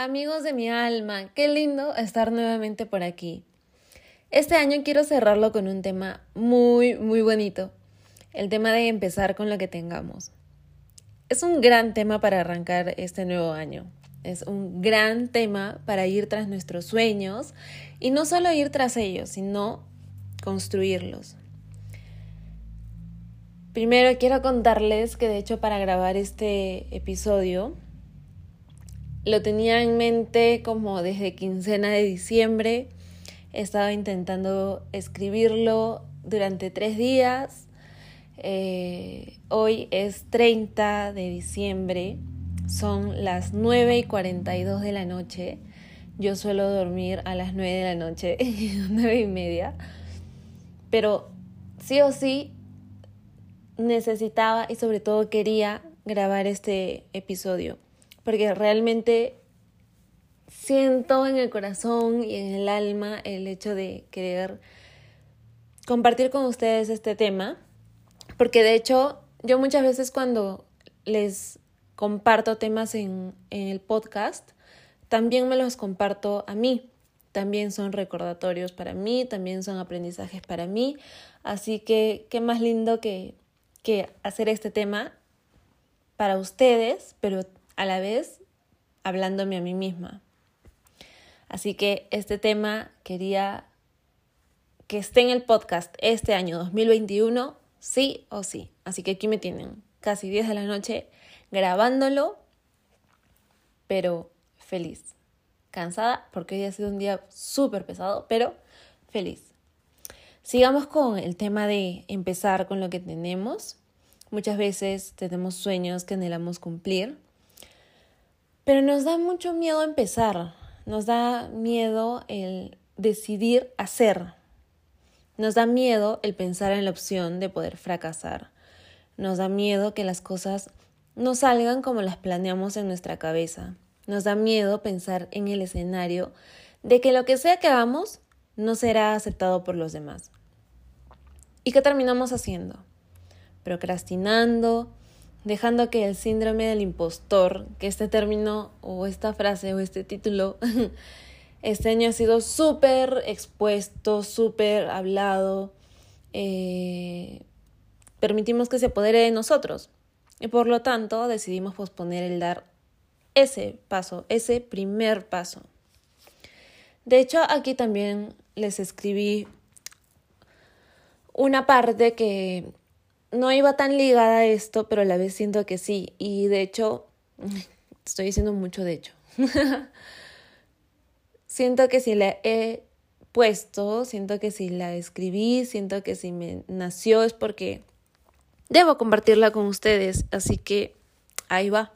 Amigos de mi alma, qué lindo estar nuevamente por aquí. Este año quiero cerrarlo con un tema muy, muy bonito. El tema de empezar con lo que tengamos. Es un gran tema para arrancar este nuevo año. Es un gran tema para ir tras nuestros sueños y no solo ir tras ellos, sino construirlos. Primero quiero contarles que de hecho para grabar este episodio lo tenía en mente como desde quincena de diciembre. He estado intentando escribirlo durante tres días. Eh, hoy es 30 de diciembre. Son las 9 y 42 de la noche. Yo suelo dormir a las 9 de la noche, 9 y media. Pero sí o sí necesitaba y sobre todo quería grabar este episodio porque realmente siento en el corazón y en el alma el hecho de querer compartir con ustedes este tema, porque de hecho yo muchas veces cuando les comparto temas en, el podcast, también me los comparto a mí. También son recordatorios para mí, también son aprendizajes para mí. Así que qué más lindo que, que hacer este tema para ustedes, pero a la vez hablándome a mí misma. Así que este tema quería que esté en el podcast este año 2021, sí o sí. Así que aquí me tienen, casi 10 de la noche, grabándolo, pero feliz. Cansada porque hoy ha sido un día súper pesado, pero feliz. Sigamos con el tema de empezar con lo que tenemos. Muchas veces tenemos sueños que anhelamos cumplir pero nos da mucho miedo empezar, nos da miedo el decidir hacer, nos da miedo el pensar en la opción de poder fracasar, nos da miedo que las cosas no salgan como las planeamos en nuestra cabeza, nos da miedo pensar en el escenario de que lo que sea que hagamos no será aceptado por los demás. ¿Y qué terminamos haciendo? Procrastinando, dejando que el síndrome del impostor, que este término o esta frase o este título este año ha sido súper expuesto, súper hablado, eh, permitimos que se apodere de nosotros y por lo tanto decidimos posponer el dar ese paso, ese primer paso. De hecho, aquí también les escribí una parte que no iba tan ligada a esto, pero a la vez siento que sí. Y de hecho, estoy diciendo mucho de hecho. siento que si la he puesto, siento que si la escribí, siento que si me nació es porque debo compartirla con ustedes. Así que ahí va.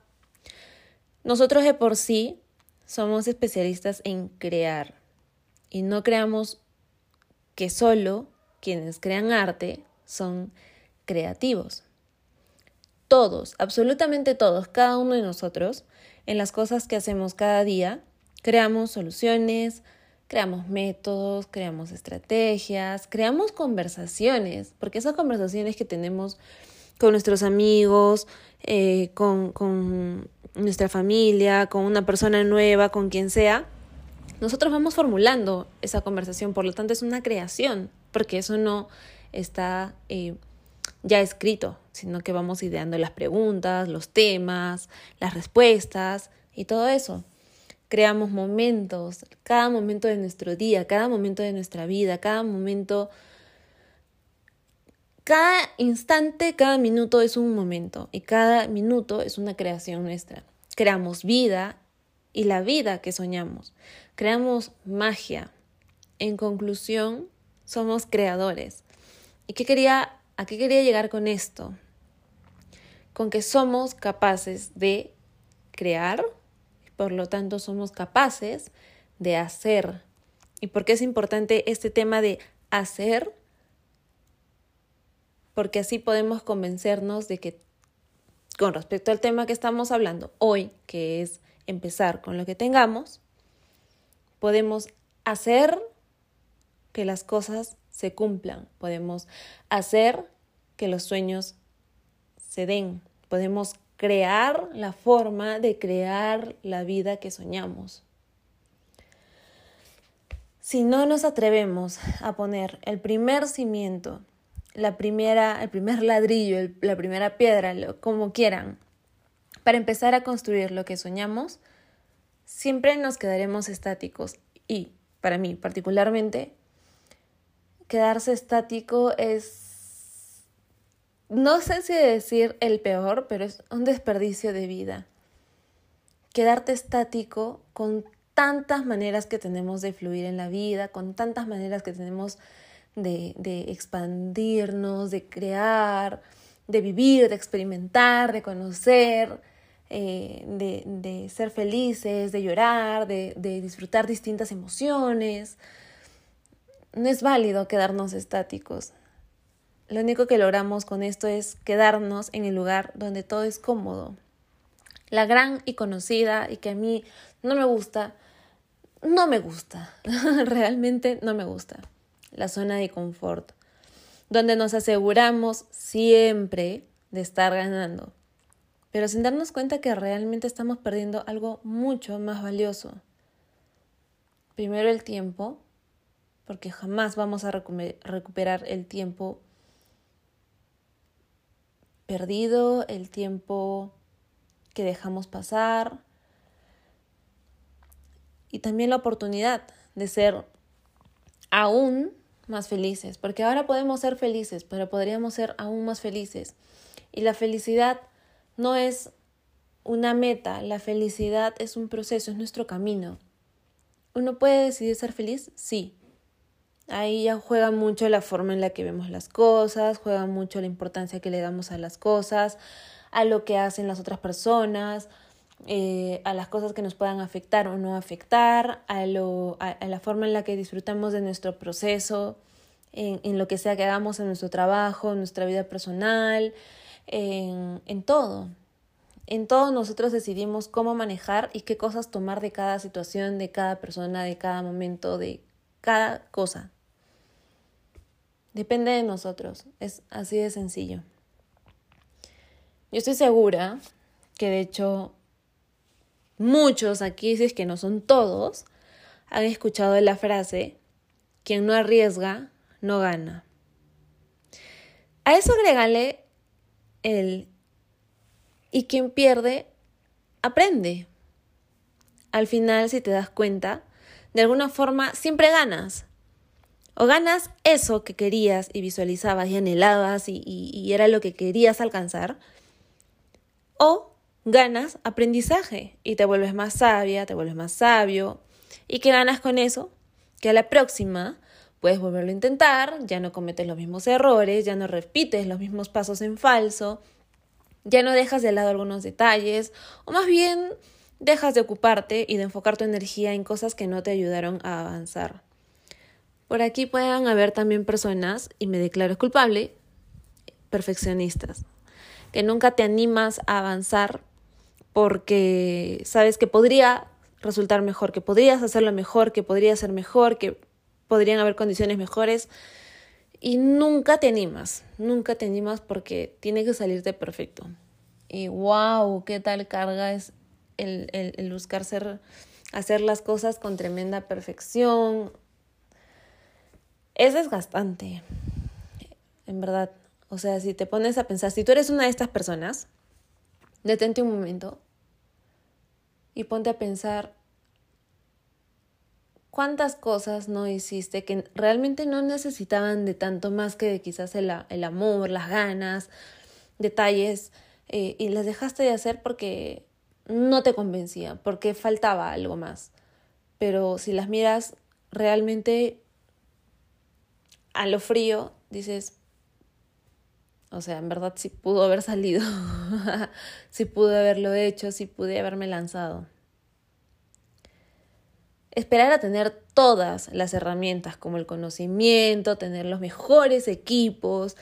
Nosotros de por sí somos especialistas en crear y no creamos que solo quienes crean arte son creativos. Todos, absolutamente todos, cada uno de nosotros, en las cosas que hacemos cada día, creamos soluciones, creamos métodos, creamos estrategias, creamos conversaciones, porque esas conversaciones que tenemos con nuestros amigos, eh, con, nuestra familia, con una persona nueva, con quien sea, nosotros vamos formulando esa conversación, por lo tanto es una creación, porque eso no está eh, ya escrito, sino que vamos ideando las preguntas, los temas, las respuestas y todo eso. Creamos momentos, cada momento de nuestro día, cada momento de nuestra vida, cada momento, cada instante, cada minuto es un momento y cada minuto es una creación nuestra. Creamos vida y la vida que soñamos. Creamos magia. En conclusión, somos creadores. ¿Y qué quería ¿A qué quería llegar con esto? Con que somos capaces de crear, y por lo tanto somos capaces de hacer. ¿Y por qué es importante este tema de hacer? Porque así podemos convencernos de que con respecto al tema que estamos hablando hoy, que es empezar con lo que tengamos, podemos hacer que las cosas se cumplan, podemos hacer que los sueños se den, podemos crear la forma de crear la vida que soñamos. Si no nos atrevemos a poner el primer cimiento, la primera, el primer ladrillo, la primera piedra, como quieran, para empezar a construir lo que soñamos, siempre nos quedaremos estáticos. Y para mí particularmente, quedarse estático es, no sé si decir el peor, pero es un desperdicio de vida. Quedarte estático con tantas maneras que tenemos de fluir en la vida, con tantas maneras que tenemos de, de expandirnos, de crear, de vivir, de experimentar, de conocer, eh, de, de, ser felices, de llorar, de, de disfrutar distintas emociones. No es válido quedarnos estáticos. Lo único que logramos con esto es quedarnos en el lugar donde todo es cómodo. La gran y conocida y que a mí no me gusta, no me gusta, realmente no me gusta. La zona de confort, donde nos aseguramos siempre de estar ganando, pero sin darnos cuenta que realmente estamos perdiendo algo mucho más valioso. Primero el tiempo porque jamás vamos a recuperar el tiempo perdido, el tiempo que dejamos pasar y también la oportunidad de ser aún más felices, porque ahora podemos ser felices, pero podríamos ser aún más felices. Y la felicidad no es una meta, la felicidad es un proceso, es nuestro camino. ¿Uno puede decidir ser feliz? Sí, Ahí ya juega mucho la forma en la que vemos las cosas, juega mucho la importancia que le damos a las cosas, a lo que hacen las otras personas, eh, a las cosas que nos puedan afectar o no afectar, a, lo, a, la forma en la que disfrutamos de nuestro proceso, en, en, lo que sea que hagamos en nuestro trabajo, en nuestra vida personal, en, en todo. En todo nosotros decidimos cómo manejar y qué cosas tomar de cada situación, de cada persona, de cada momento, de cada cosa. Depende de nosotros, es así de sencillo. Yo estoy segura que de hecho muchos aquí, si es que no son todos, han escuchado la frase, quien no arriesga, no gana. A eso agrégale el, y quien pierde, aprende. Al final, si te das cuenta, de alguna forma siempre ganas. O ganas eso que querías y visualizabas y anhelabas y, y, era lo que querías alcanzar. O ganas aprendizaje y te vuelves más sabia, te vuelves más sabio. ¿Y qué ganas con eso? Que a la próxima puedes volverlo a intentar, ya no cometes los mismos errores, ya no repites los mismos pasos en falso, ya no dejas de lado algunos detalles, o más bien dejas de ocuparte y de enfocar tu energía en cosas que no te ayudaron a avanzar. Por aquí pueden haber también personas, y me declaro culpable, perfeccionistas, que nunca te animas a avanzar porque sabes que podría resultar mejor, que podrías hacerlo mejor, que podría ser mejor, que podrían haber condiciones mejores y nunca te animas, nunca te animas porque tiene que salirte perfecto. Y wow, qué tal carga es el, el, buscar ser, hacer las cosas con tremenda perfección. Es desgastante, en verdad. O sea, si te pones a pensar, si tú eres una de estas personas, detente un momento y ponte a pensar cuántas cosas no hiciste que realmente no necesitaban de tanto más que de quizás el, el amor, las ganas, detalles, eh, y las dejaste de hacer porque no te convencía, porque faltaba algo más. Pero si las miras realmente a lo frío, dices, o sea, en verdad sí pudo haber salido, sí pude haberlo hecho, sí pude haberme lanzado. Esperar a tener todas las herramientas como el conocimiento, tener los mejores equipos,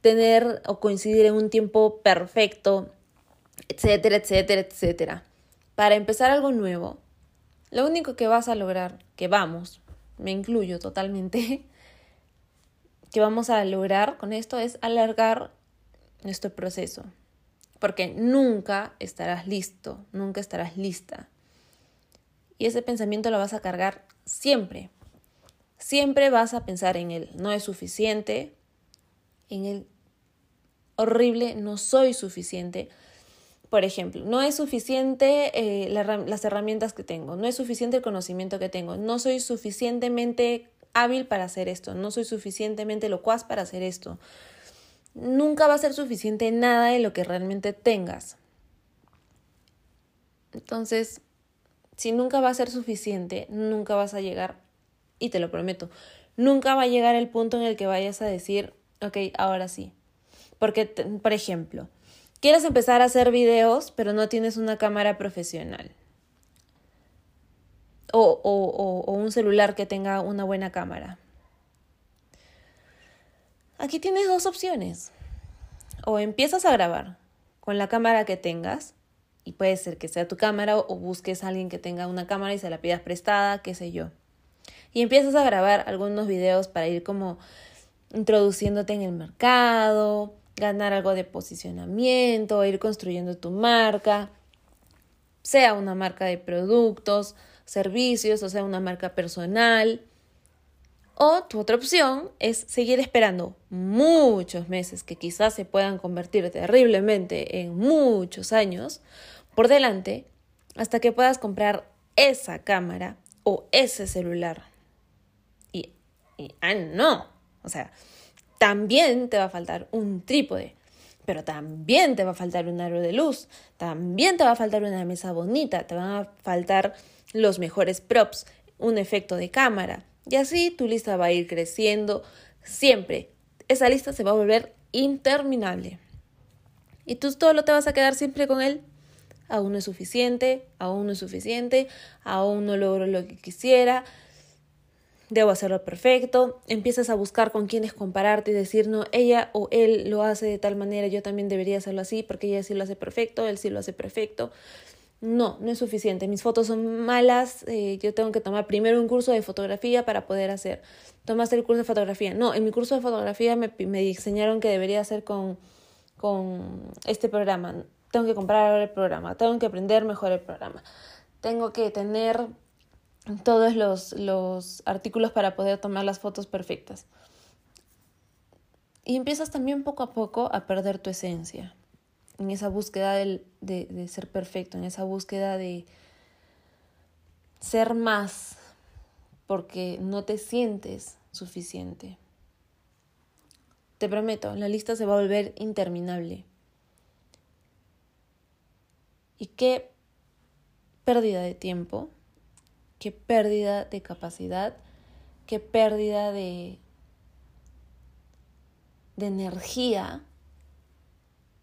tener o coincidir en un tiempo perfecto etcétera, etcétera, etcétera. Para empezar algo nuevo, lo único que vas a lograr, que vamos, me incluyo totalmente, que vamos a lograr con esto es alargar nuestro proceso. porque nunca estarás listo, nunca estarás lista. Y ese pensamiento lo vas a cargar siempre. Siempre vas a pensar en él, no es suficiente, en el horrible, no soy suficiente. Por ejemplo, no es suficiente eh, las herramientas que tengo, no es suficiente el conocimiento que tengo, no soy suficientemente hábil para hacer esto, no soy suficientemente locuaz para hacer esto. Nunca va a ser suficiente nada de lo que realmente tengas. Entonces, si nunca va a ser suficiente, nunca vas a llegar, y te lo prometo, nunca va a llegar el punto en el que vayas a decir, ok, ahora sí. Porque, por ejemplo, quieres empezar a hacer videos, pero no tienes una cámara profesional. O, o, un celular que tenga una buena cámara. Aquí tienes dos opciones. O empiezas a grabar con la cámara que tengas, y puede ser que sea tu cámara, o busques a alguien que tenga una cámara y se la pidas prestada, qué sé yo. Y empiezas a grabar algunos videos para ir como introduciéndote en el mercado, ganar algo de posicionamiento, ir construyendo tu marca, sea una marca de productos, servicios, o sea una marca personal. O tu otra opción es seguir esperando muchos meses que quizás se puedan convertir terriblemente en muchos años por delante hasta que puedas comprar esa cámara o ese celular. Y, y ah, no, o sea, también te va a faltar un trípode, pero también te va a faltar un aro de luz, también te va a faltar una mesa bonita, te van a faltar los mejores props, un efecto de cámara. Y así tu lista va a ir creciendo siempre. Esa lista se va a volver interminable. Y tú solo te vas a quedar siempre con él. Aún no es suficiente, aún no es suficiente, aún no logro lo que quisiera, debo hacerlo perfecto, empiezas a buscar con quiénes compararte y decir, no, ella o él lo hace de tal manera, yo también debería hacerlo así porque ella sí lo hace perfecto, él sí lo hace perfecto. No, no es suficiente, mis fotos son malas, eh, yo tengo que tomar primero un curso de fotografía para poder hacer. ¿Tomaste el curso de fotografía? No, en mi curso de fotografía me, me enseñaron que debería hacer con, con este programa. Tengo que comprar el programa, tengo que aprender mejor el programa. Tengo que tener todos los, los artículos para poder tomar las fotos perfectas. Y empiezas también poco a poco a perder tu esencia, en esa búsqueda de, de ser perfecto, en esa búsqueda de ser más, porque no te sientes suficiente. Te prometo, la lista se va a volver interminable. ¿Y qué pérdida de tiempo? Qué pérdida de capacidad, qué pérdida de, de energía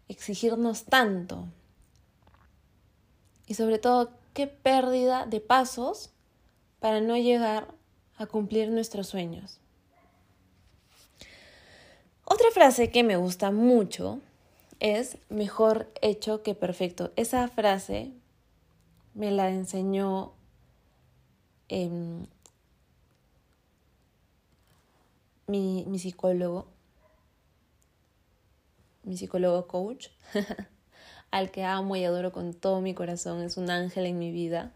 exigirnos tanto. Y sobre todo, qué pérdida de pasos para no llegar a cumplir nuestros sueños. Otra frase que me gusta mucho es mejor hecho que perfecto. Esa frase me la enseñó Em, mi, mi psicólogo, mi psicólogo coach, al que amo y adoro con todo mi corazón, es un ángel en mi vida.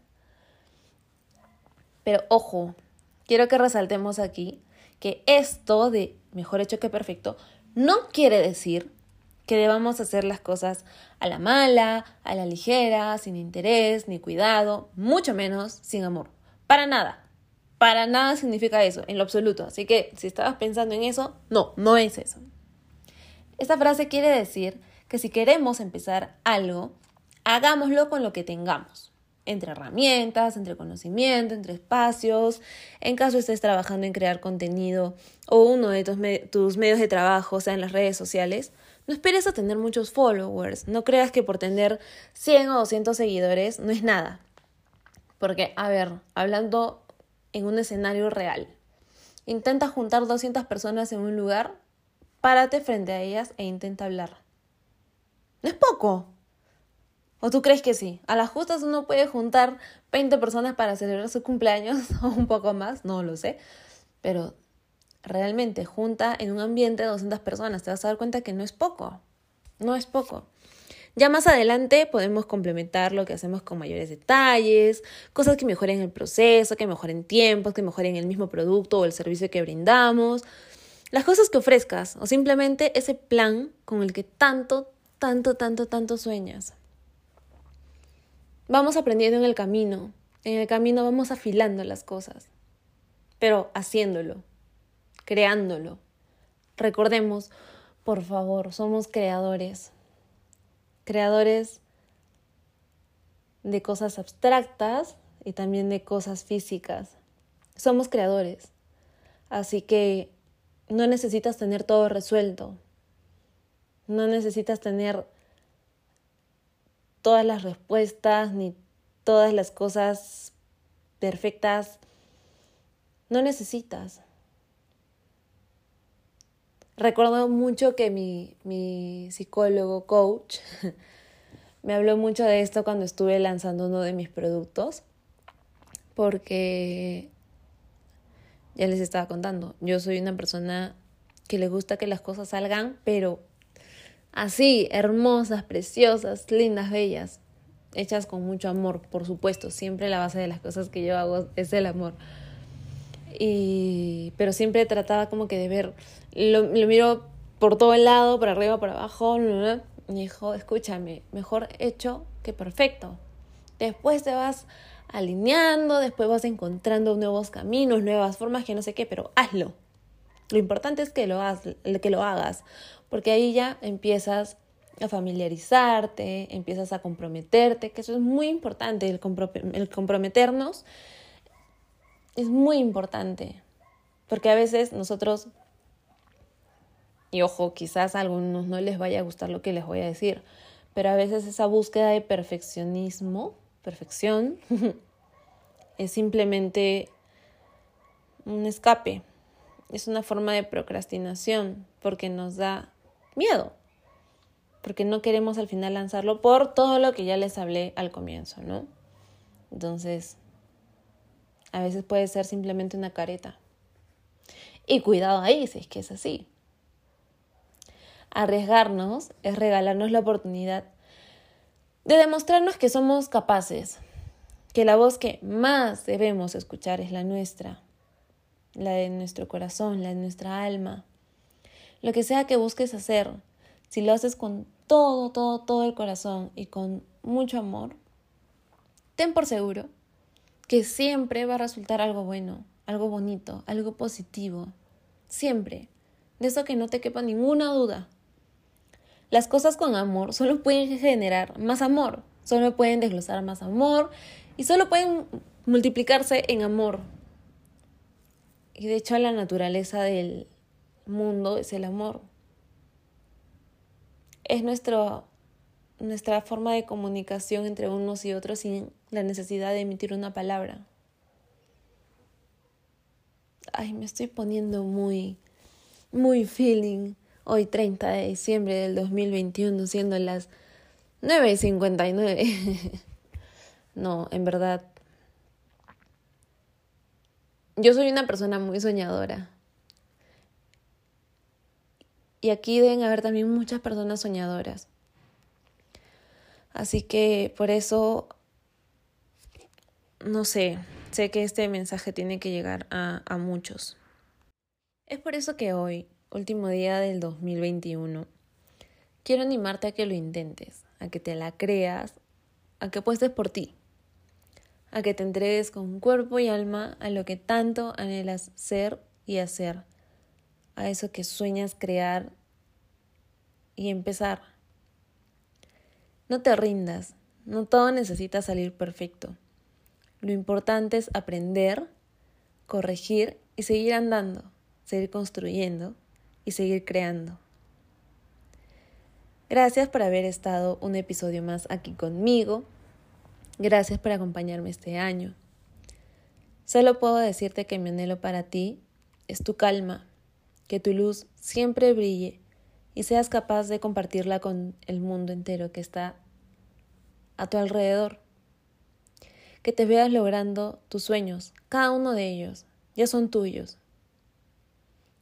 Pero ojo, quiero que resaltemos aquí que esto de mejor hecho que perfecto no quiere decir que debamos hacer las cosas a la mala, a la ligera, sin interés ni cuidado, mucho menos sin amor. Para nada. Para nada significa eso, en lo absoluto. Así que si estabas pensando en eso, no, no es eso. Esta frase quiere decir que si queremos empezar algo, hagámoslo con lo que tengamos. Entre herramientas, entre conocimiento, entre espacios. En caso estés trabajando en crear contenido o uno de tus, tus medios de trabajo, sea en las redes sociales, no esperes a tener muchos followers. No creas que por tener 100 o 200 seguidores no es nada. Porque, a ver, hablando en un escenario real, intenta juntar 200 personas en un lugar, párate frente a ellas e intenta hablar. No es poco. ¿O tú crees que sí? A las justas uno puede juntar 20 personas para celebrar su cumpleaños o un poco más, no lo sé. Pero realmente junta en un ambiente 200 personas, te vas a dar cuenta que no es poco. No es poco. Ya más adelante podemos complementar lo que hacemos con mayores detalles, cosas que mejoren el proceso, que mejoren tiempos, que mejoren el mismo producto o el servicio que brindamos, las cosas que ofrezcas o simplemente ese plan con el que tanto, tanto, tanto, tanto sueñas. Vamos aprendiendo en el camino, en el camino vamos afilando las cosas, pero haciéndolo, creándolo. Recordemos, por favor, somos creadores creadores de cosas abstractas y también de cosas físicas. Somos creadores. Así que no necesitas tener todo resuelto. No necesitas tener todas las respuestas ni todas las cosas perfectas. No necesitas. Recuerdo mucho que mi, mi psicólogo, coach, me habló mucho de esto cuando estuve lanzando uno de mis productos, porque ya les estaba contando, yo soy una persona que le gusta que las cosas salgan, pero así, hermosas, preciosas, lindas, bellas, hechas con mucho amor, por supuesto, siempre la base de las cosas que yo hago es el amor. Y, pero siempre trataba como que de ver, lo, lo miro por todo el lado, por arriba, por abajo, y dijo, escúchame, mejor hecho que perfecto. Después te vas alineando, después vas encontrando nuevos caminos, nuevas formas, que no sé qué, pero hazlo. Lo importante es que lo, hagas, que lo hagas, porque ahí ya empiezas a familiarizarte, empiezas a comprometerte, que eso es muy importante, el, el comprometernos es muy importante, porque a veces nosotros, y ojo, quizás a algunos no les vaya a gustar lo que les voy a decir, pero a veces esa búsqueda de perfeccionismo, perfección, es simplemente un escape, es una forma de procrastinación, porque nos da miedo, porque no queremos al final lanzarlo por todo lo que ya les hablé al comienzo, ¿no? Entonces, a veces puede ser simplemente una careta. Y cuidado ahí, si es que es así. Arriesgarnos es regalarnos la oportunidad de demostrarnos que somos capaces, que la voz que más debemos escuchar es la nuestra, la de nuestro corazón, la de nuestra alma. Lo que sea que busques hacer, si lo haces con todo, todo, todo el corazón y con mucho amor, ten por seguro que siempre va a resultar algo bueno, algo bonito, algo positivo. Siempre. De eso que no te quepa ninguna duda. Las cosas con amor solo pueden generar más amor, solo pueden desglosar más amor y solo pueden multiplicarse en amor. Y de hecho la naturaleza del mundo es el amor. Es nuestro nuestra forma de comunicación entre unos y otros sin la necesidad de emitir una palabra. Ay, me estoy poniendo muy, muy feeling. Hoy 30 de diciembre del 2021, siendo las 9.59. no, en verdad. Yo soy una persona muy soñadora. Y aquí deben haber también muchas personas soñadoras. Así que por eso, no sé, sé que este mensaje tiene que llegar a, a muchos. Es por eso que hoy, último día del 2021, quiero animarte a que lo intentes, a que te la creas, a que apuestes por ti, a que te entregues con cuerpo y alma a lo que tanto anhelas ser y hacer, a eso que sueñas crear y empezar. No te rindas, no todo necesita salir perfecto. Lo importante es aprender, corregir y seguir andando, seguir construyendo y seguir creando. Gracias por haber estado un episodio más aquí conmigo. Gracias por acompañarme este año. Solo puedo decirte que mi anhelo para ti es tu calma, que tu luz siempre brille y seas capaz de compartirla con el mundo entero que está a tu alrededor. Que te veas logrando tus sueños, cada uno de ellos, ya son tuyos.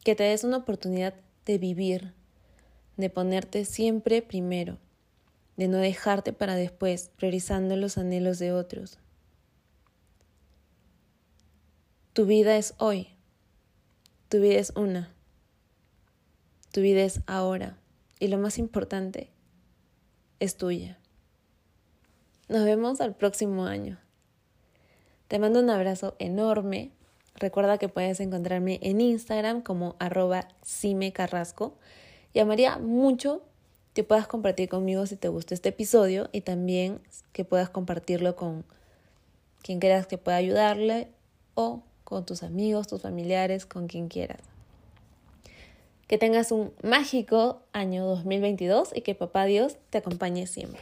Que te des una oportunidad de vivir, de ponerte siempre primero, de no dejarte para después, priorizando los anhelos de otros. Tu vida es hoy. Tu vida es una. Tu vida es ahora. Y lo más importante, es tuya. Nos vemos al próximo año. Te mando un abrazo enorme. Recuerda que puedes encontrarme en Instagram como arroba cimecarrasco. Y amaría mucho que puedas compartir conmigo si te gustó este episodio y también que puedas compartirlo con quien quieras que pueda ayudarle o con tus amigos, tus familiares, con quien quieras. Que tengas un mágico año 2022 y que papá Dios te acompañe siempre.